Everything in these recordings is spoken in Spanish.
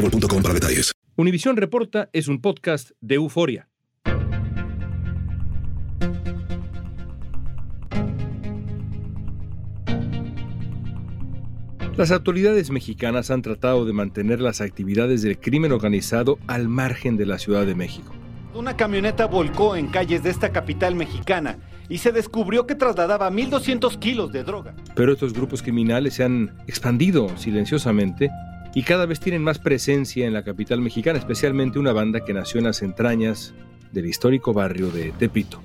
boostmobile.com para detalles. Univisión Reporta es un podcast de euforia. Las autoridades mexicanas han tratado de mantener las actividades del crimen organizado al margen de la Ciudad de México. Una camioneta volcó en calles de esta capital mexicana y se descubrió que trasladaba 1.200 kilos de droga. Pero estos grupos criminales se han expandido silenciosamente y cada vez tienen más presencia en la capital mexicana, especialmente una banda que nació en las entrañas del histórico barrio de Tepito.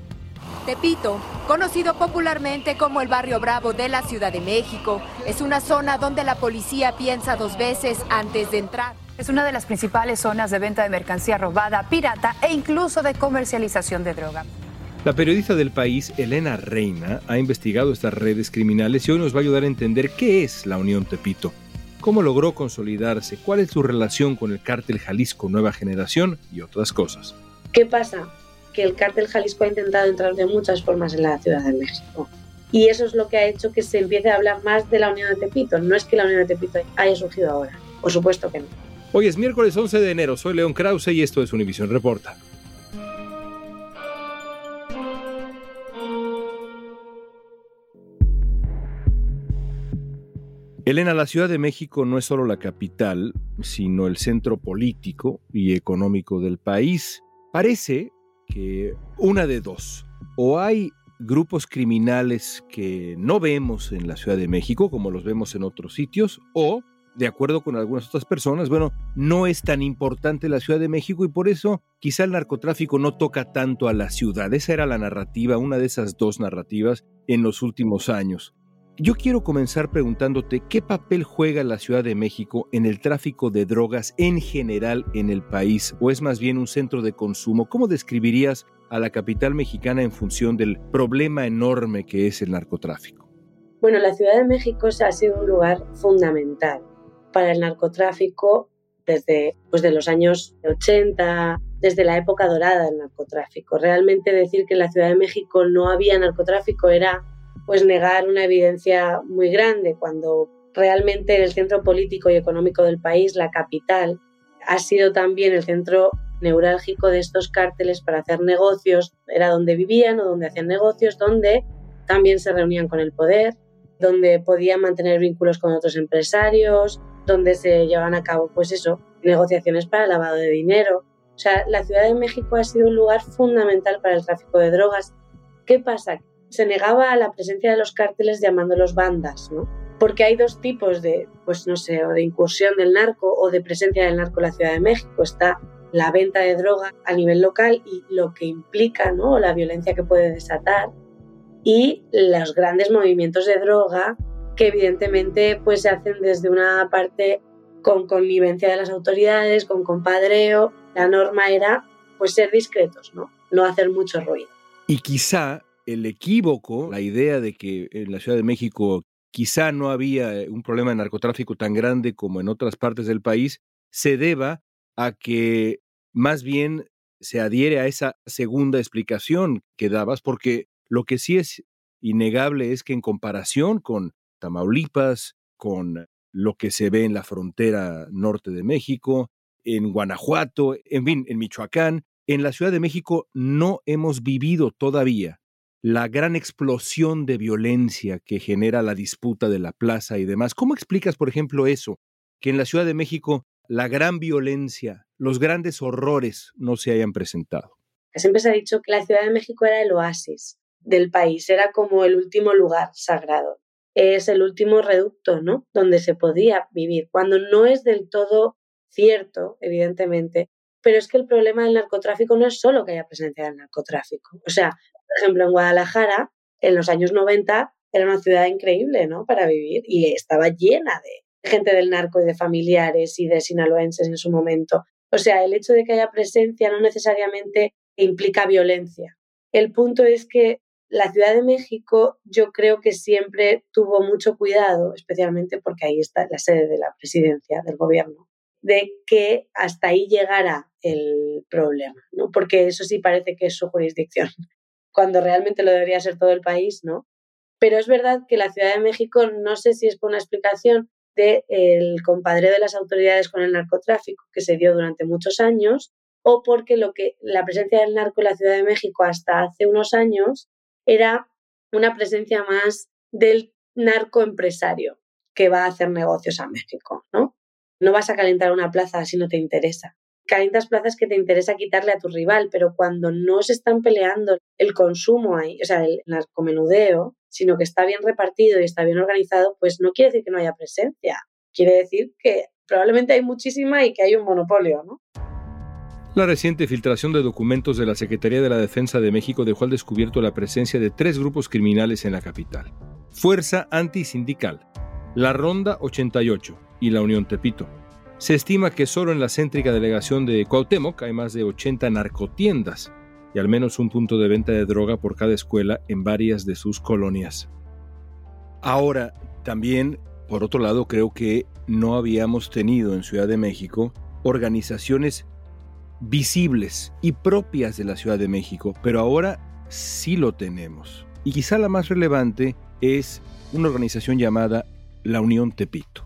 Tepito, conocido popularmente como el barrio Bravo de la Ciudad de México, es una zona donde la policía piensa dos veces antes de entrar. Es una de las principales zonas de venta de mercancía robada, pirata e incluso de comercialización de droga. La periodista del país, Elena Reina, ha investigado estas redes criminales y hoy nos va a ayudar a entender qué es la Unión Tepito cómo logró consolidarse, cuál es su relación con el cártel Jalisco Nueva Generación y otras cosas. ¿Qué pasa? Que el cártel Jalisco ha intentado entrar de muchas formas en la Ciudad de México. Y eso es lo que ha hecho que se empiece a hablar más de la Unión de Tepito. No es que la Unión de Tepito haya surgido ahora. Por supuesto que no. Hoy es miércoles 11 de enero. Soy León Krause y esto es Univision Reporta. Elena, la Ciudad de México no es solo la capital, sino el centro político y económico del país. Parece que una de dos, o hay grupos criminales que no vemos en la Ciudad de México, como los vemos en otros sitios, o, de acuerdo con algunas otras personas, bueno, no es tan importante la Ciudad de México y por eso quizá el narcotráfico no toca tanto a la ciudad. Esa era la narrativa, una de esas dos narrativas en los últimos años. Yo quiero comenzar preguntándote qué papel juega la Ciudad de México en el tráfico de drogas en general en el país, o es más bien un centro de consumo. ¿Cómo describirías a la capital mexicana en función del problema enorme que es el narcotráfico? Bueno, la Ciudad de México ha sido un lugar fundamental para el narcotráfico desde pues, de los años 80, desde la época dorada del narcotráfico. Realmente decir que en la Ciudad de México no había narcotráfico era pues negar una evidencia muy grande cuando realmente el centro político y económico del país, la capital, ha sido también el centro neurálgico de estos cárteles para hacer negocios, era donde vivían o donde hacían negocios, donde también se reunían con el poder, donde podían mantener vínculos con otros empresarios, donde se llevaban a cabo, pues eso, negociaciones para lavado de dinero. O sea, la Ciudad de México ha sido un lugar fundamental para el tráfico de drogas. ¿Qué pasa? Se negaba a la presencia de los cárteles llamándolos bandas, ¿no? Porque hay dos tipos de, pues no sé, de incursión del narco o de presencia del narco en la Ciudad de México. Está la venta de droga a nivel local y lo que implica, ¿no? La violencia que puede desatar y los grandes movimientos de droga que evidentemente pues se hacen desde una parte con connivencia de las autoridades, con compadreo. La norma era pues ser discretos, ¿no? No hacer mucho ruido. Y quizá el equívoco, la idea de que en la Ciudad de México quizá no había eh, un problema de narcotráfico tan grande como en otras partes del país, se deba a que más bien se adhiere a esa segunda explicación que dabas, porque lo que sí es innegable es que en comparación con Tamaulipas, con lo que se ve en la frontera norte de México, en Guanajuato, en fin, en Michoacán. En la Ciudad de México no hemos vivido todavía la gran explosión de violencia que genera la disputa de la plaza y demás. ¿Cómo explicas, por ejemplo, eso? Que en la Ciudad de México la gran violencia, los grandes horrores no se hayan presentado. Siempre se ha dicho que la Ciudad de México era el oasis del país, era como el último lugar sagrado. Es el último reducto, ¿no? Donde se podía vivir, cuando no es del todo cierto, evidentemente, pero es que el problema del narcotráfico no es solo que haya presencia del narcotráfico. O sea, por ejemplo, en Guadalajara, en los años 90, era una ciudad increíble, ¿no? Para vivir y estaba llena de gente del narco y de familiares y de sinaloenses en su momento. O sea, el hecho de que haya presencia no necesariamente implica violencia. El punto es que la Ciudad de México yo creo que siempre tuvo mucho cuidado, especialmente porque ahí está la sede de la presidencia del gobierno, de que hasta ahí llegara el problema, ¿no? Porque eso sí parece que es su jurisdicción cuando realmente lo debería ser todo el país, ¿no? Pero es verdad que la Ciudad de México, no sé si es por una explicación del el compadre de las autoridades con el narcotráfico que se dio durante muchos años, o porque lo que la presencia del narco en la Ciudad de México hasta hace unos años era una presencia más del narco empresario que va a hacer negocios a México, ¿no? No vas a calentar una plaza si no te interesa calientas plazas que te interesa quitarle a tu rival, pero cuando no se están peleando el consumo ahí, o sea, el narcomenudeo, sino que está bien repartido y está bien organizado, pues no quiere decir que no haya presencia. Quiere decir que probablemente hay muchísima y que hay un monopolio, ¿no? La reciente filtración de documentos de la Secretaría de la Defensa de México dejó al descubierto la presencia de tres grupos criminales en la capital. Fuerza Antisindical, la Ronda 88 y la Unión Tepito. Se estima que solo en la céntrica delegación de Cuauhtémoc hay más de 80 narcotiendas y al menos un punto de venta de droga por cada escuela en varias de sus colonias. Ahora, también, por otro lado, creo que no habíamos tenido en Ciudad de México organizaciones visibles y propias de la Ciudad de México, pero ahora sí lo tenemos. Y quizá la más relevante es una organización llamada la Unión Tepito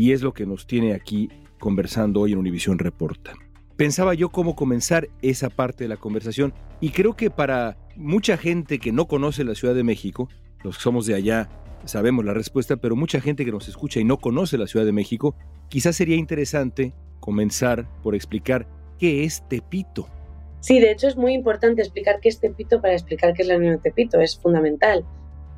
y es lo que nos tiene aquí conversando hoy en Univisión Reporta. Pensaba yo cómo comenzar esa parte de la conversación y creo que para mucha gente que no conoce la Ciudad de México, los que somos de allá sabemos la respuesta, pero mucha gente que nos escucha y no conoce la Ciudad de México, quizás sería interesante comenzar por explicar qué es Tepito. Sí, de hecho es muy importante explicar qué es Tepito para explicar qué es la Unión Tepito, es fundamental.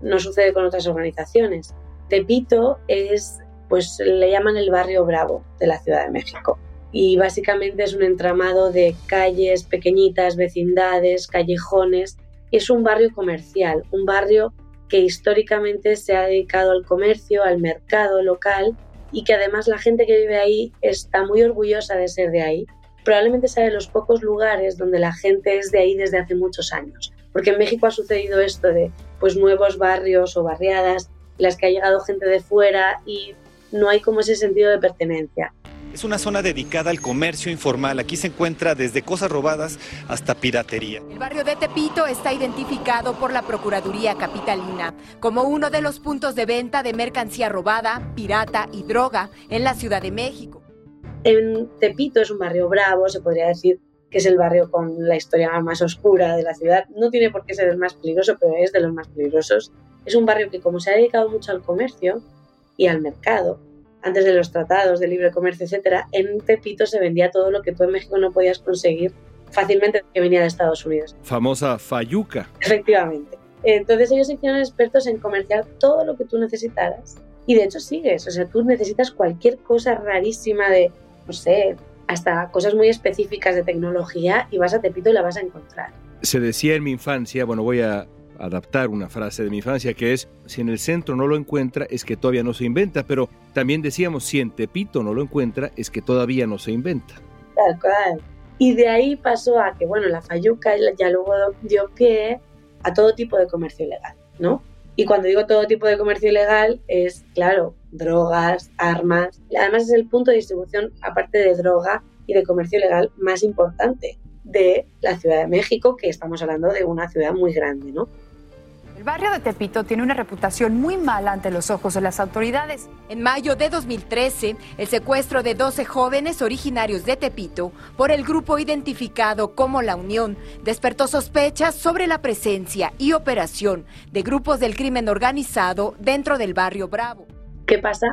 No sucede con otras organizaciones. Tepito es pues le llaman el barrio Bravo de la Ciudad de México. Y básicamente es un entramado de calles pequeñitas, vecindades, callejones. es un barrio comercial, un barrio que históricamente se ha dedicado al comercio, al mercado local y que además la gente que vive ahí está muy orgullosa de ser de ahí. Probablemente sea de los pocos lugares donde la gente es de ahí desde hace muchos años. Porque en México ha sucedido esto de pues nuevos barrios o barriadas las que ha llegado gente de fuera y no hay como ese sentido de pertenencia. Es una zona dedicada al comercio informal. Aquí se encuentra desde cosas robadas hasta piratería. El barrio de Tepito está identificado por la Procuraduría Capitalina como uno de los puntos de venta de mercancía robada, pirata y droga en la Ciudad de México. En Tepito es un barrio bravo, se podría decir que es el barrio con la historia más oscura de la ciudad. No tiene por qué ser el más peligroso, pero es de los más peligrosos. Es un barrio que como se ha dedicado mucho al comercio, y al mercado. Antes de los tratados de libre comercio, etcétera, en Tepito se vendía todo lo que tú en México no podías conseguir fácilmente que venía de Estados Unidos. Famosa Fayuca. Efectivamente. Entonces ellos se hicieron expertos en comerciar todo lo que tú necesitaras. Y de hecho sigues, o sea, tú necesitas cualquier cosa rarísima de, no sé, hasta cosas muy específicas de tecnología y vas a Tepito y la vas a encontrar. Se decía en mi infancia, bueno, voy a adaptar una frase de mi infancia que es, si en el centro no lo encuentra es que todavía no se inventa, pero también decíamos, si en Tepito no lo encuentra es que todavía no se inventa. Tal cual. Y de ahí pasó a que, bueno, la Fayuca ya luego dio pie a todo tipo de comercio ilegal, ¿no? Y cuando digo todo tipo de comercio ilegal es, claro, drogas, armas. Además es el punto de distribución, aparte de droga y de comercio ilegal, más importante de la Ciudad de México, que estamos hablando de una ciudad muy grande, ¿no? El barrio de Tepito tiene una reputación muy mala ante los ojos de las autoridades. En mayo de 2013, el secuestro de 12 jóvenes originarios de Tepito por el grupo identificado como La Unión despertó sospechas sobre la presencia y operación de grupos del crimen organizado dentro del barrio Bravo. ¿Qué pasa?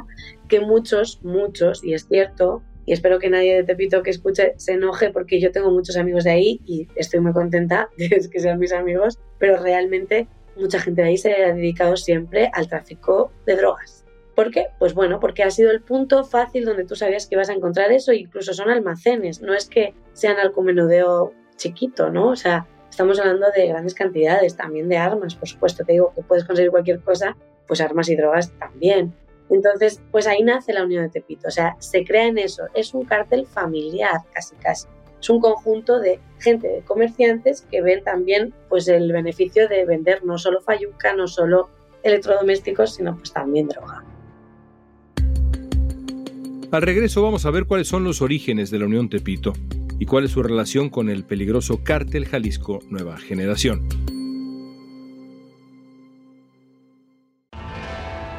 Que muchos, muchos, y es cierto, y espero que nadie de Tepito que escuche se enoje porque yo tengo muchos amigos de ahí y estoy muy contenta de que sean mis amigos, pero realmente mucha gente de ahí se ha dedicado siempre al tráfico de drogas. ¿Por qué? Pues bueno, porque ha sido el punto fácil donde tú sabías que ibas a encontrar eso, incluso son almacenes, no es que sean menudeo chiquito, ¿no? O sea, estamos hablando de grandes cantidades, también de armas, por supuesto, te digo que puedes conseguir cualquier cosa, pues armas y drogas también. Entonces, pues ahí nace la Unión de Tepito, o sea, se crea en eso, es un cártel familiar casi casi. Es un conjunto de gente, de comerciantes que ven también pues el beneficio de vender no solo fayuca, no solo electrodomésticos, sino pues también droga. Al regreso vamos a ver cuáles son los orígenes de la Unión Tepito y cuál es su relación con el peligroso cártel Jalisco Nueva Generación.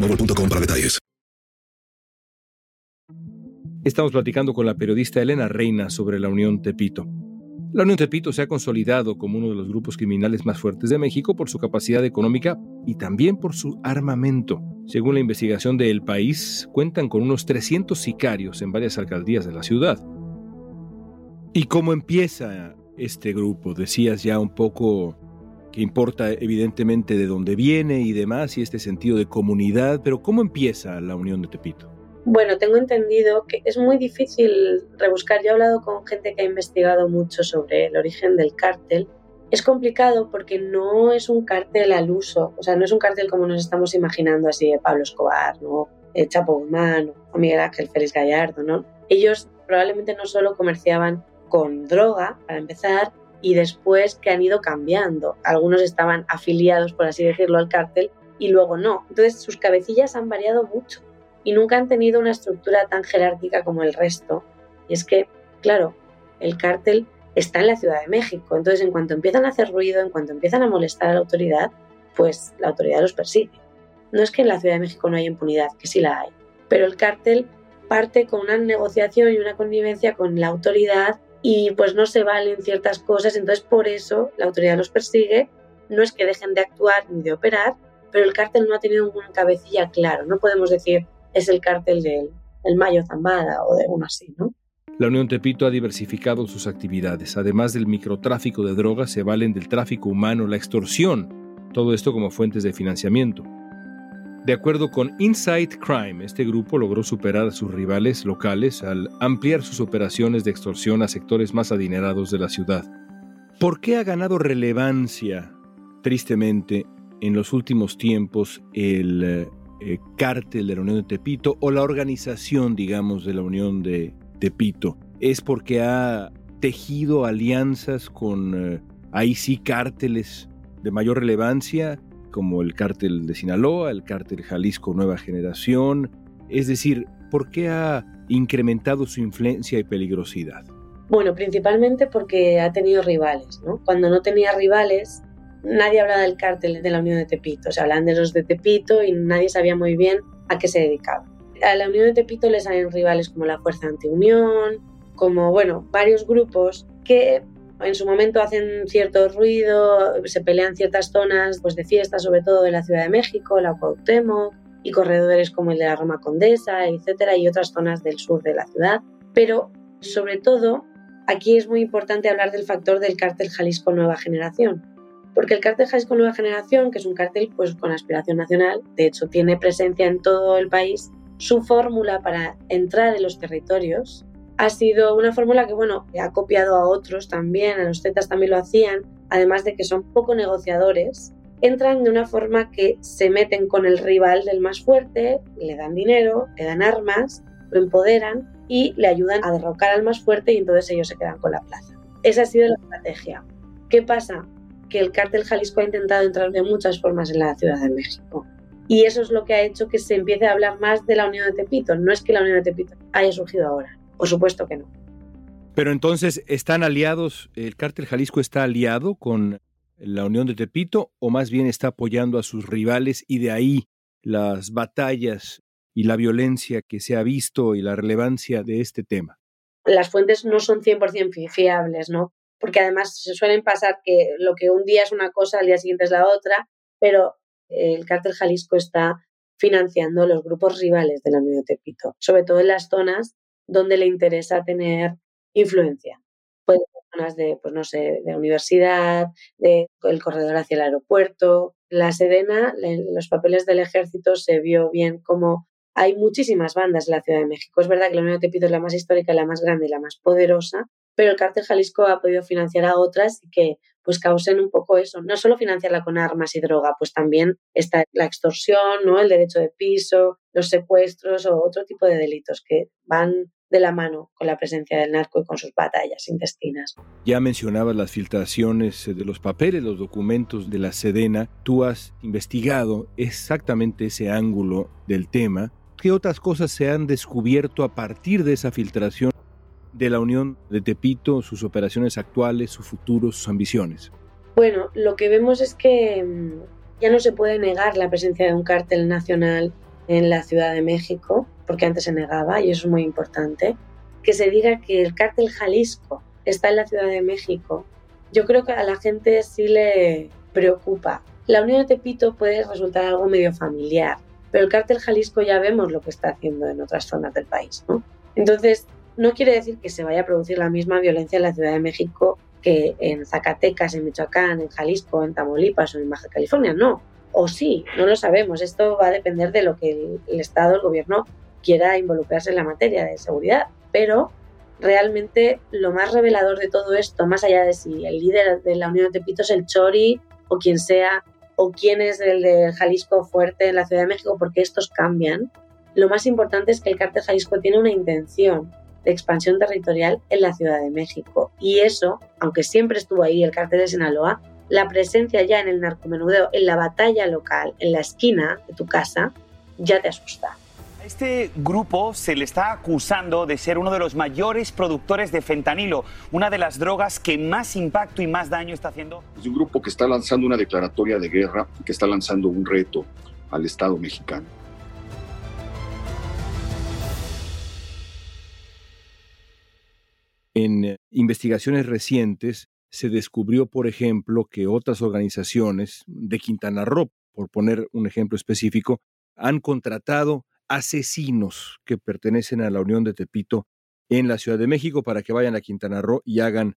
Mobile detalles. Estamos platicando con la periodista Elena Reina sobre la Unión Tepito. La Unión Tepito se ha consolidado como uno de los grupos criminales más fuertes de México por su capacidad económica y también por su armamento. Según la investigación de El País, cuentan con unos 300 sicarios en varias alcaldías de la ciudad. ¿Y cómo empieza este grupo? Decías ya un poco que importa evidentemente de dónde viene y demás, y este sentido de comunidad, pero ¿cómo empieza la Unión de Tepito? Bueno, tengo entendido que es muy difícil rebuscar. Yo he hablado con gente que ha investigado mucho sobre el origen del cártel. Es complicado porque no es un cártel al uso, o sea, no es un cártel como nos estamos imaginando así de Pablo Escobar, ¿no? De Chapo Guzmán o Miguel Ángel Félix Gallardo, ¿no? Ellos probablemente no solo comerciaban con droga, para empezar, y después que han ido cambiando. Algunos estaban afiliados, por así decirlo, al cártel y luego no. Entonces sus cabecillas han variado mucho y nunca han tenido una estructura tan jerárquica como el resto. Y es que, claro, el cártel está en la Ciudad de México. Entonces, en cuanto empiezan a hacer ruido, en cuanto empiezan a molestar a la autoridad, pues la autoridad los persigue. No es que en la Ciudad de México no haya impunidad, que sí la hay, pero el cártel parte con una negociación y una connivencia con la autoridad y pues no se valen ciertas cosas, entonces por eso la autoridad los persigue, no es que dejen de actuar ni de operar, pero el cártel no ha tenido un cabecilla claro, no podemos decir es el cártel del el Mayo Zambada o de uno así, ¿no? La Unión Tepito ha diversificado sus actividades. Además del microtráfico de drogas, se valen del tráfico humano, la extorsión, todo esto como fuentes de financiamiento. De acuerdo con Inside Crime, este grupo logró superar a sus rivales locales al ampliar sus operaciones de extorsión a sectores más adinerados de la ciudad. ¿Por qué ha ganado relevancia, tristemente, en los últimos tiempos el eh, cártel de la Unión de Tepito o la organización, digamos, de la Unión de Tepito? ¿Es porque ha tejido alianzas con eh, ahí sí cárteles de mayor relevancia? Como el cártel de Sinaloa, el cártel Jalisco Nueva Generación. Es decir, ¿por qué ha incrementado su influencia y peligrosidad? Bueno, principalmente porque ha tenido rivales, ¿no? Cuando no tenía rivales, nadie hablaba del cártel de la Unión de Tepito, se hablaban de los de Tepito y nadie sabía muy bien a qué se dedicaba. A la Unión de Tepito le salen rivales como la Fuerza Antiunión, como, bueno, varios grupos que en su momento hacen cierto ruido, se pelean ciertas zonas pues, de fiesta, sobre todo de la Ciudad de México, la Cuauhtémoc, y corredores como el de la Roma Condesa, etcétera, y otras zonas del sur de la ciudad. Pero, sobre todo, aquí es muy importante hablar del factor del cártel Jalisco Nueva Generación, porque el cártel Jalisco Nueva Generación, que es un cártel pues, con aspiración nacional, de hecho tiene presencia en todo el país, su fórmula para entrar en los territorios ha sido una fórmula que, bueno, ha copiado a otros también, a los Zetas también lo hacían, además de que son poco negociadores, entran de una forma que se meten con el rival del más fuerte, le dan dinero, le dan armas, lo empoderan y le ayudan a derrocar al más fuerte y entonces ellos se quedan con la plaza. Esa ha sido la estrategia. ¿Qué pasa? Que el cártel Jalisco ha intentado entrar de muchas formas en la Ciudad de México. Y eso es lo que ha hecho que se empiece a hablar más de la Unión de Tepito. No es que la Unión de Tepito haya surgido ahora, por supuesto que no. Pero entonces, ¿están aliados? ¿El cártel Jalisco está aliado con la Unión de Tepito o más bien está apoyando a sus rivales y de ahí las batallas y la violencia que se ha visto y la relevancia de este tema? Las fuentes no son 100% fiables, ¿no? Porque además se suelen pasar que lo que un día es una cosa, al día siguiente es la otra, pero el cártel Jalisco está financiando los grupos rivales de la Unión de Tepito, sobre todo en las zonas donde le interesa tener influencia. Puede ser zonas de, pues no sé, de universidad, de el corredor hacia el aeropuerto. La Sedena, en los papeles del ejército se vio bien como hay muchísimas bandas en la Ciudad de México. Es verdad que la Unión de Tepito es la más histórica, la más grande y la más poderosa, pero el cártel Jalisco ha podido financiar a otras y que pues causen un poco eso, no solo financiarla con armas y droga, pues también está la extorsión, ¿no? el derecho de piso, los secuestros o otro tipo de delitos que van de la mano con la presencia del narco y con sus batallas intestinas. Ya mencionabas las filtraciones de los papeles, los documentos de la Sedena. Tú has investigado exactamente ese ángulo del tema. ¿Qué otras cosas se han descubierto a partir de esa filtración de la Unión de Tepito, sus operaciones actuales, su futuro, sus ambiciones? Bueno, lo que vemos es que mm, ya no se puede negar la presencia de un cártel nacional en la Ciudad de México, porque antes se negaba, y eso es muy importante, que se diga que el cártel Jalisco está en la Ciudad de México, yo creo que a la gente sí le preocupa. La Unión de Tepito puede resultar algo medio familiar, pero el cártel Jalisco ya vemos lo que está haciendo en otras zonas del país, ¿no? Entonces, no quiere decir que se vaya a producir la misma violencia en la Ciudad de México que en Zacatecas, en Michoacán, en Jalisco, en Tamaulipas o en Baja California, no o sí, no lo sabemos. Esto va a depender de lo que el, Estado, el gobierno quiera involucrarse en la materia de seguridad. Pero realmente lo más revelador de todo esto, más allá de si el líder de la Unión de Tepito es el Chori o quien sea, o quién es el de Jalisco fuerte en la Ciudad de México, porque estos cambian, lo más importante es que el cártel Jalisco tiene una intención de expansión territorial en la Ciudad de México. Y eso, aunque siempre estuvo ahí el cártel de Sinaloa, la presencia ya en el narcomenudeo, en la batalla local, en la esquina de tu casa, ya te asusta. A este grupo se le está acusando de ser uno de los mayores productores de fentanilo, una de las drogas que más impacto y más daño está haciendo. Es un grupo que está lanzando una declaratoria de guerra, que está lanzando un reto al Estado mexicano. En eh, investigaciones recientes, se descubrió, por ejemplo, que otras organizaciones de Quintana Roo, por poner un ejemplo específico, han contratado asesinos que pertenecen a la Unión de Tepito en la Ciudad de México para que vayan a Quintana Roo y hagan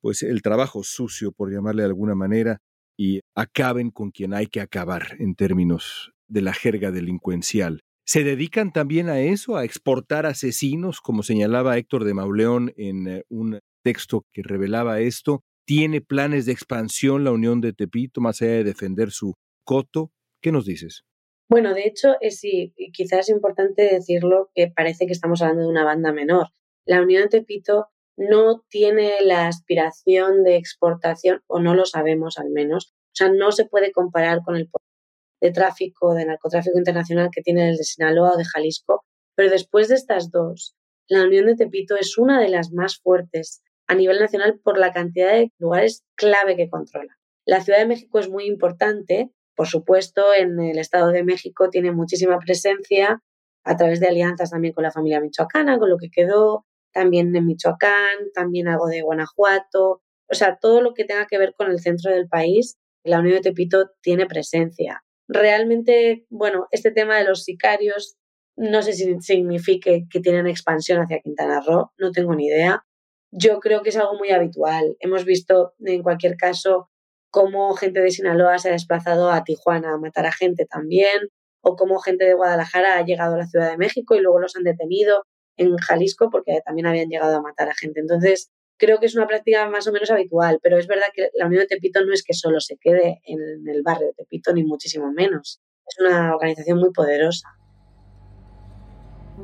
pues el trabajo sucio, por llamarle de alguna manera, y acaben con quien hay que acabar en términos de la jerga delincuencial. ¿Se dedican también a eso, a exportar asesinos, como señalaba Héctor de Mauleón en eh, un texto que revelaba esto? ¿Tiene planes de expansión la Unión de Tepito más allá de defender su coto? ¿Qué nos dices? Bueno, de hecho, es, sí, quizás es importante decirlo que parece que estamos hablando de una banda menor. La Unión de Tepito no tiene la aspiración de exportación, o no lo sabemos al menos. O sea, no se puede comparar con el de tráfico, de narcotráfico internacional que tiene el de Sinaloa o de Jalisco. Pero después de estas dos, la Unión de Tepito es una de las más fuertes a nivel nacional por la cantidad de lugares clave que controla. La Ciudad de México es muy importante, por supuesto, en el Estado de México tiene muchísima presencia a través de alianzas también con la familia michoacana, con lo que quedó, también en Michoacán, también algo de Guanajuato, o sea, todo lo que tenga que ver con el centro del país, la Unión de Tepito tiene presencia. Realmente, bueno, este tema de los sicarios no sé si signifique que tienen expansión hacia Quintana Roo, no tengo ni idea. Yo creo que es algo muy habitual. Hemos visto, en cualquier caso, cómo gente de Sinaloa se ha desplazado a Tijuana a matar a gente también, o cómo gente de Guadalajara ha llegado a la Ciudad de México y luego los han detenido en Jalisco porque también habían llegado a matar a gente. Entonces, creo que es una práctica más o menos habitual, pero es verdad que la Unión de Tepito no es que solo se quede en el barrio de Tepito, ni muchísimo menos. Es una organización muy poderosa.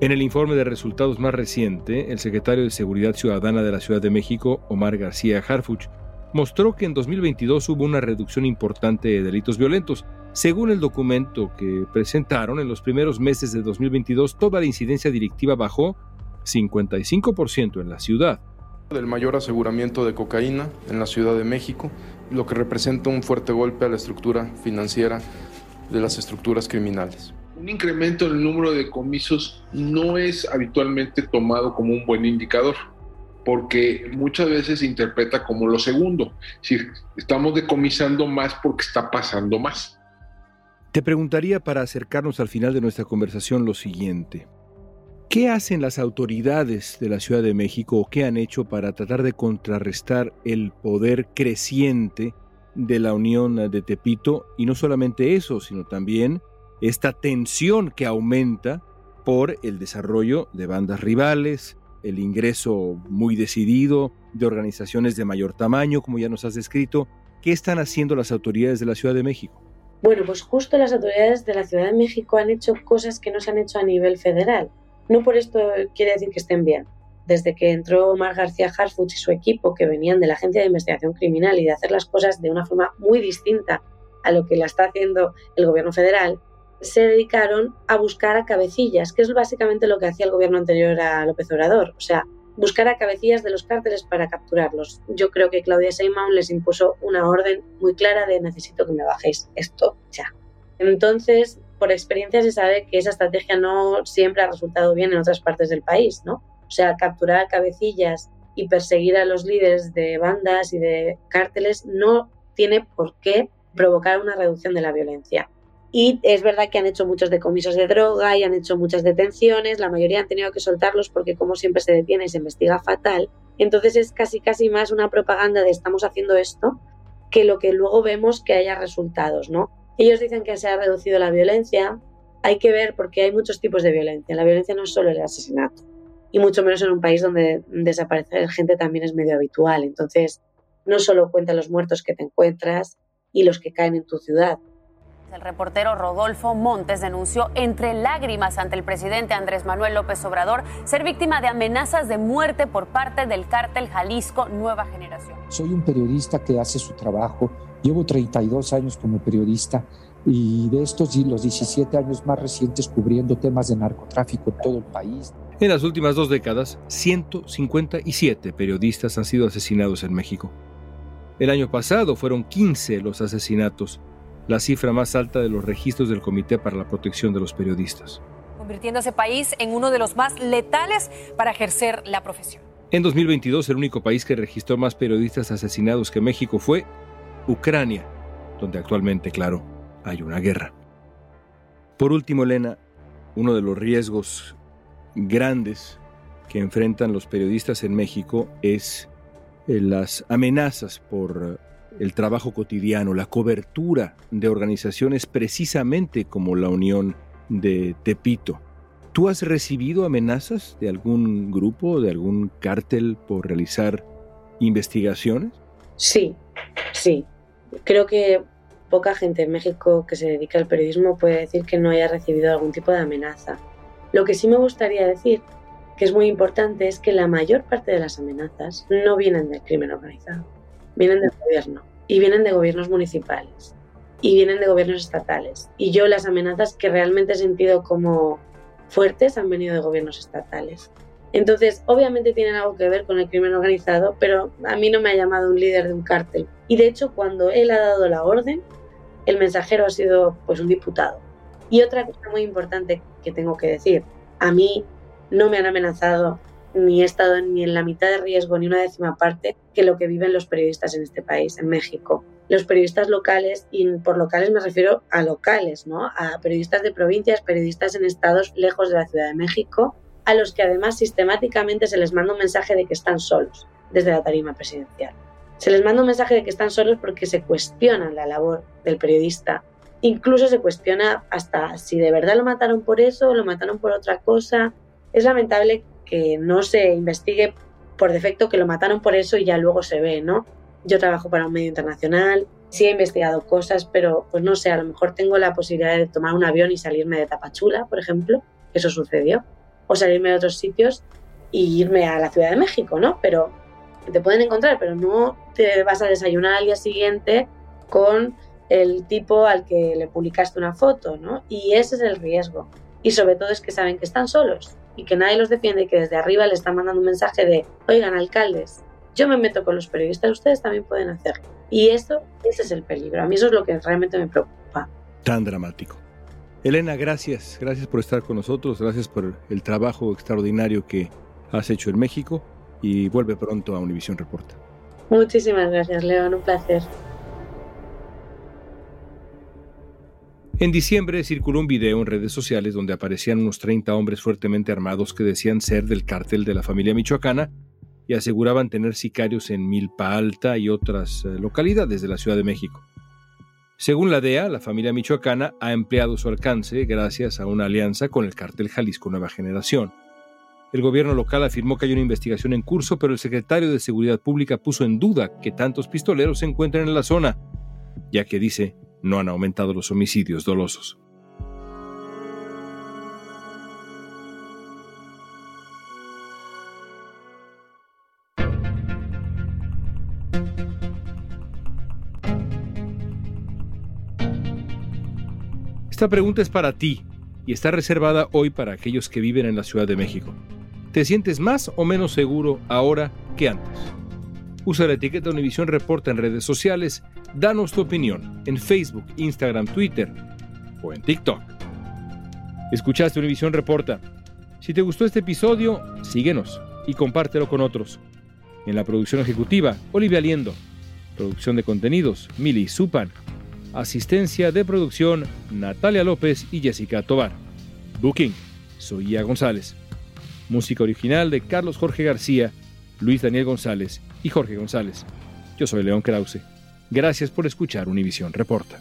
En el informe de resultados más reciente, el secretario de Seguridad Ciudadana de la Ciudad de México, Omar García Harfuch, mostró que en 2022 hubo una reducción importante de delitos violentos. Según el documento que presentaron, en los primeros meses de 2022 toda la incidencia directiva bajó 55% en la ciudad. Del mayor aseguramiento de cocaína en la Ciudad de México, lo que representa un fuerte golpe a la estructura financiera de las estructuras criminales. Un incremento en el número de comisos no es habitualmente tomado como un buen indicador porque muchas veces se interpreta como lo segundo, si estamos decomisando más porque está pasando más. Te preguntaría para acercarnos al final de nuestra conversación lo siguiente. ¿Qué hacen las autoridades de la Ciudad de México o qué han hecho para tratar de contrarrestar el poder creciente de la Unión de Tepito? Y no solamente eso, sino también esta tensión que aumenta por el desarrollo de bandas rivales, el ingreso muy decidido de organizaciones de mayor tamaño, como ya nos has descrito. ¿Qué están haciendo las autoridades de la Ciudad de México? Bueno, pues justo las autoridades de la Ciudad de México han hecho cosas que no se han hecho a nivel federal. No por esto quiere decir que estén bien. Desde que entró Omar García Harfuch y su equipo, que venían de la Agencia de Investigación Criminal y de hacer las cosas de una forma muy distinta a lo que la está haciendo el gobierno federal, se dedicaron a buscar a cabecillas, que es básicamente lo que hacía el gobierno anterior a López Obrador, o sea, buscar a cabecillas de los cárteles para capturarlos. Yo creo que Claudia Sheinbaum les impuso una orden muy clara de necesito que me bajéis esto ya. Entonces, por experiencia se sabe que esa estrategia no siempre ha resultado bien en otras partes del país, ¿no? O sea, capturar cabecillas y perseguir a los líderes de bandas y de cárteles no tiene por qué provocar una reducción de la violencia. Y es verdad que han hecho muchos decomisos de droga y han hecho muchas detenciones, la mayoría han tenido que soltarlos porque como siempre se detiene y se investiga fatal. Entonces es casi casi más una propaganda de estamos haciendo esto que lo que luego vemos que haya resultados, ¿no? Ellos dicen que se ha reducido la violencia, hay que ver porque hay muchos tipos de violencia. La violencia no es solo el asesinato y mucho menos en un país donde desaparecer gente también es medio habitual. Entonces, no solo cuenta los muertos que te encuentras y los que caen en tu ciudad, el reportero Rodolfo Montes denunció entre lágrimas ante el presidente Andrés Manuel López Obrador ser víctima de amenazas de muerte por parte del cártel Jalisco Nueva Generación. Soy un periodista que hace su trabajo. Llevo 32 años como periodista y de estos los 17 años más recientes cubriendo temas de narcotráfico en todo el país. En las últimas dos décadas, 157 periodistas han sido asesinados en México. El año pasado fueron 15 los asesinatos la cifra más alta de los registros del Comité para la Protección de los Periodistas. Convirtiendo a ese país en uno de los más letales para ejercer la profesión. En 2022, el único país que registró más periodistas asesinados que México fue Ucrania, donde actualmente, claro, hay una guerra. Por último, Elena, uno de los riesgos grandes que enfrentan los periodistas en México es eh, las amenazas por el trabajo cotidiano, la cobertura de organizaciones precisamente como la Unión de Tepito. ¿Tú has recibido amenazas de algún grupo, de algún cártel por realizar investigaciones? Sí, sí. Creo que poca gente en México que se dedica al periodismo puede decir que no haya recibido algún tipo de amenaza. Lo que sí me gustaría decir, que es muy importante, es que la mayor parte de las amenazas no vienen del crimen organizado vienen del gobierno y vienen de gobiernos municipales y vienen de gobiernos estatales. Y yo las amenazas que realmente he sentido como fuertes han venido de gobiernos estatales. Entonces, obviamente tienen algo que ver con el crimen organizado, pero a mí no me ha llamado un líder de un cártel. Y de hecho, cuando él ha dado la orden, el mensajero ha sido pues un diputado. Y otra cosa muy importante que tengo que decir, a mí no me han amenazado ni he estado ni en la mitad de riesgo ni una décima parte que lo que viven los periodistas en este país, en México. Los periodistas locales, y por locales me refiero a locales, ¿no? A periodistas de provincias, periodistas en estados lejos de la Ciudad de México, a los que además sistemáticamente se les manda un mensaje de que están solos desde la tarima presidencial. Se les manda un mensaje de que están solos porque se cuestiona la labor del periodista. Incluso se cuestiona hasta si de verdad lo mataron por eso o lo mataron por otra cosa. Es lamentable que no se investigue por defecto que lo mataron por eso y ya luego se ve, ¿no? Yo trabajo para un medio internacional, sí he investigado cosas, pero pues no sé, a lo mejor tengo la posibilidad de tomar un avión y salirme de Tapachula, por ejemplo, eso sucedió o salirme de otros sitios y irme a la Ciudad de México, ¿no? Pero te pueden encontrar, pero no te vas a desayunar al día siguiente con el tipo al que le publicaste una foto, ¿no? Y ese es el riesgo. Y sobre todo es que saben que están solos y que nadie los defiende y que desde arriba le están mandando un mensaje de, oigan, alcaldes, yo me meto con los periodistas, ustedes también pueden hacerlo. Y eso, ese es el peligro. A mí eso es lo que realmente me preocupa. Tan dramático. Elena, gracias. Gracias por estar con nosotros. Gracias por el trabajo extraordinario que has hecho en México y vuelve pronto a Univisión Reporta. Muchísimas gracias, León. Un placer. En diciembre circuló un video en redes sociales donde aparecían unos 30 hombres fuertemente armados que decían ser del cártel de la familia michoacana y aseguraban tener sicarios en Milpa Alta y otras eh, localidades de la Ciudad de México. Según la DEA, la familia michoacana ha empleado su alcance gracias a una alianza con el cártel Jalisco Nueva Generación. El gobierno local afirmó que hay una investigación en curso, pero el secretario de Seguridad Pública puso en duda que tantos pistoleros se encuentren en la zona, ya que dice no han aumentado los homicidios dolosos. Esta pregunta es para ti y está reservada hoy para aquellos que viven en la Ciudad de México. ¿Te sientes más o menos seguro ahora que antes? Usa la etiqueta Univisión Reporta en redes sociales, danos tu opinión en Facebook, Instagram, Twitter o en TikTok. Escuchaste Univisión Reporta. Si te gustó este episodio, síguenos y compártelo con otros. En la producción ejecutiva, Olivia Liendo. Producción de contenidos, Mili Supan. Asistencia de producción, Natalia López y Jessica Tobar. Booking, Soía González. Música original de Carlos Jorge García, Luis Daniel González y Jorge González. Yo soy León Krause. Gracias por escuchar Univisión Reporta.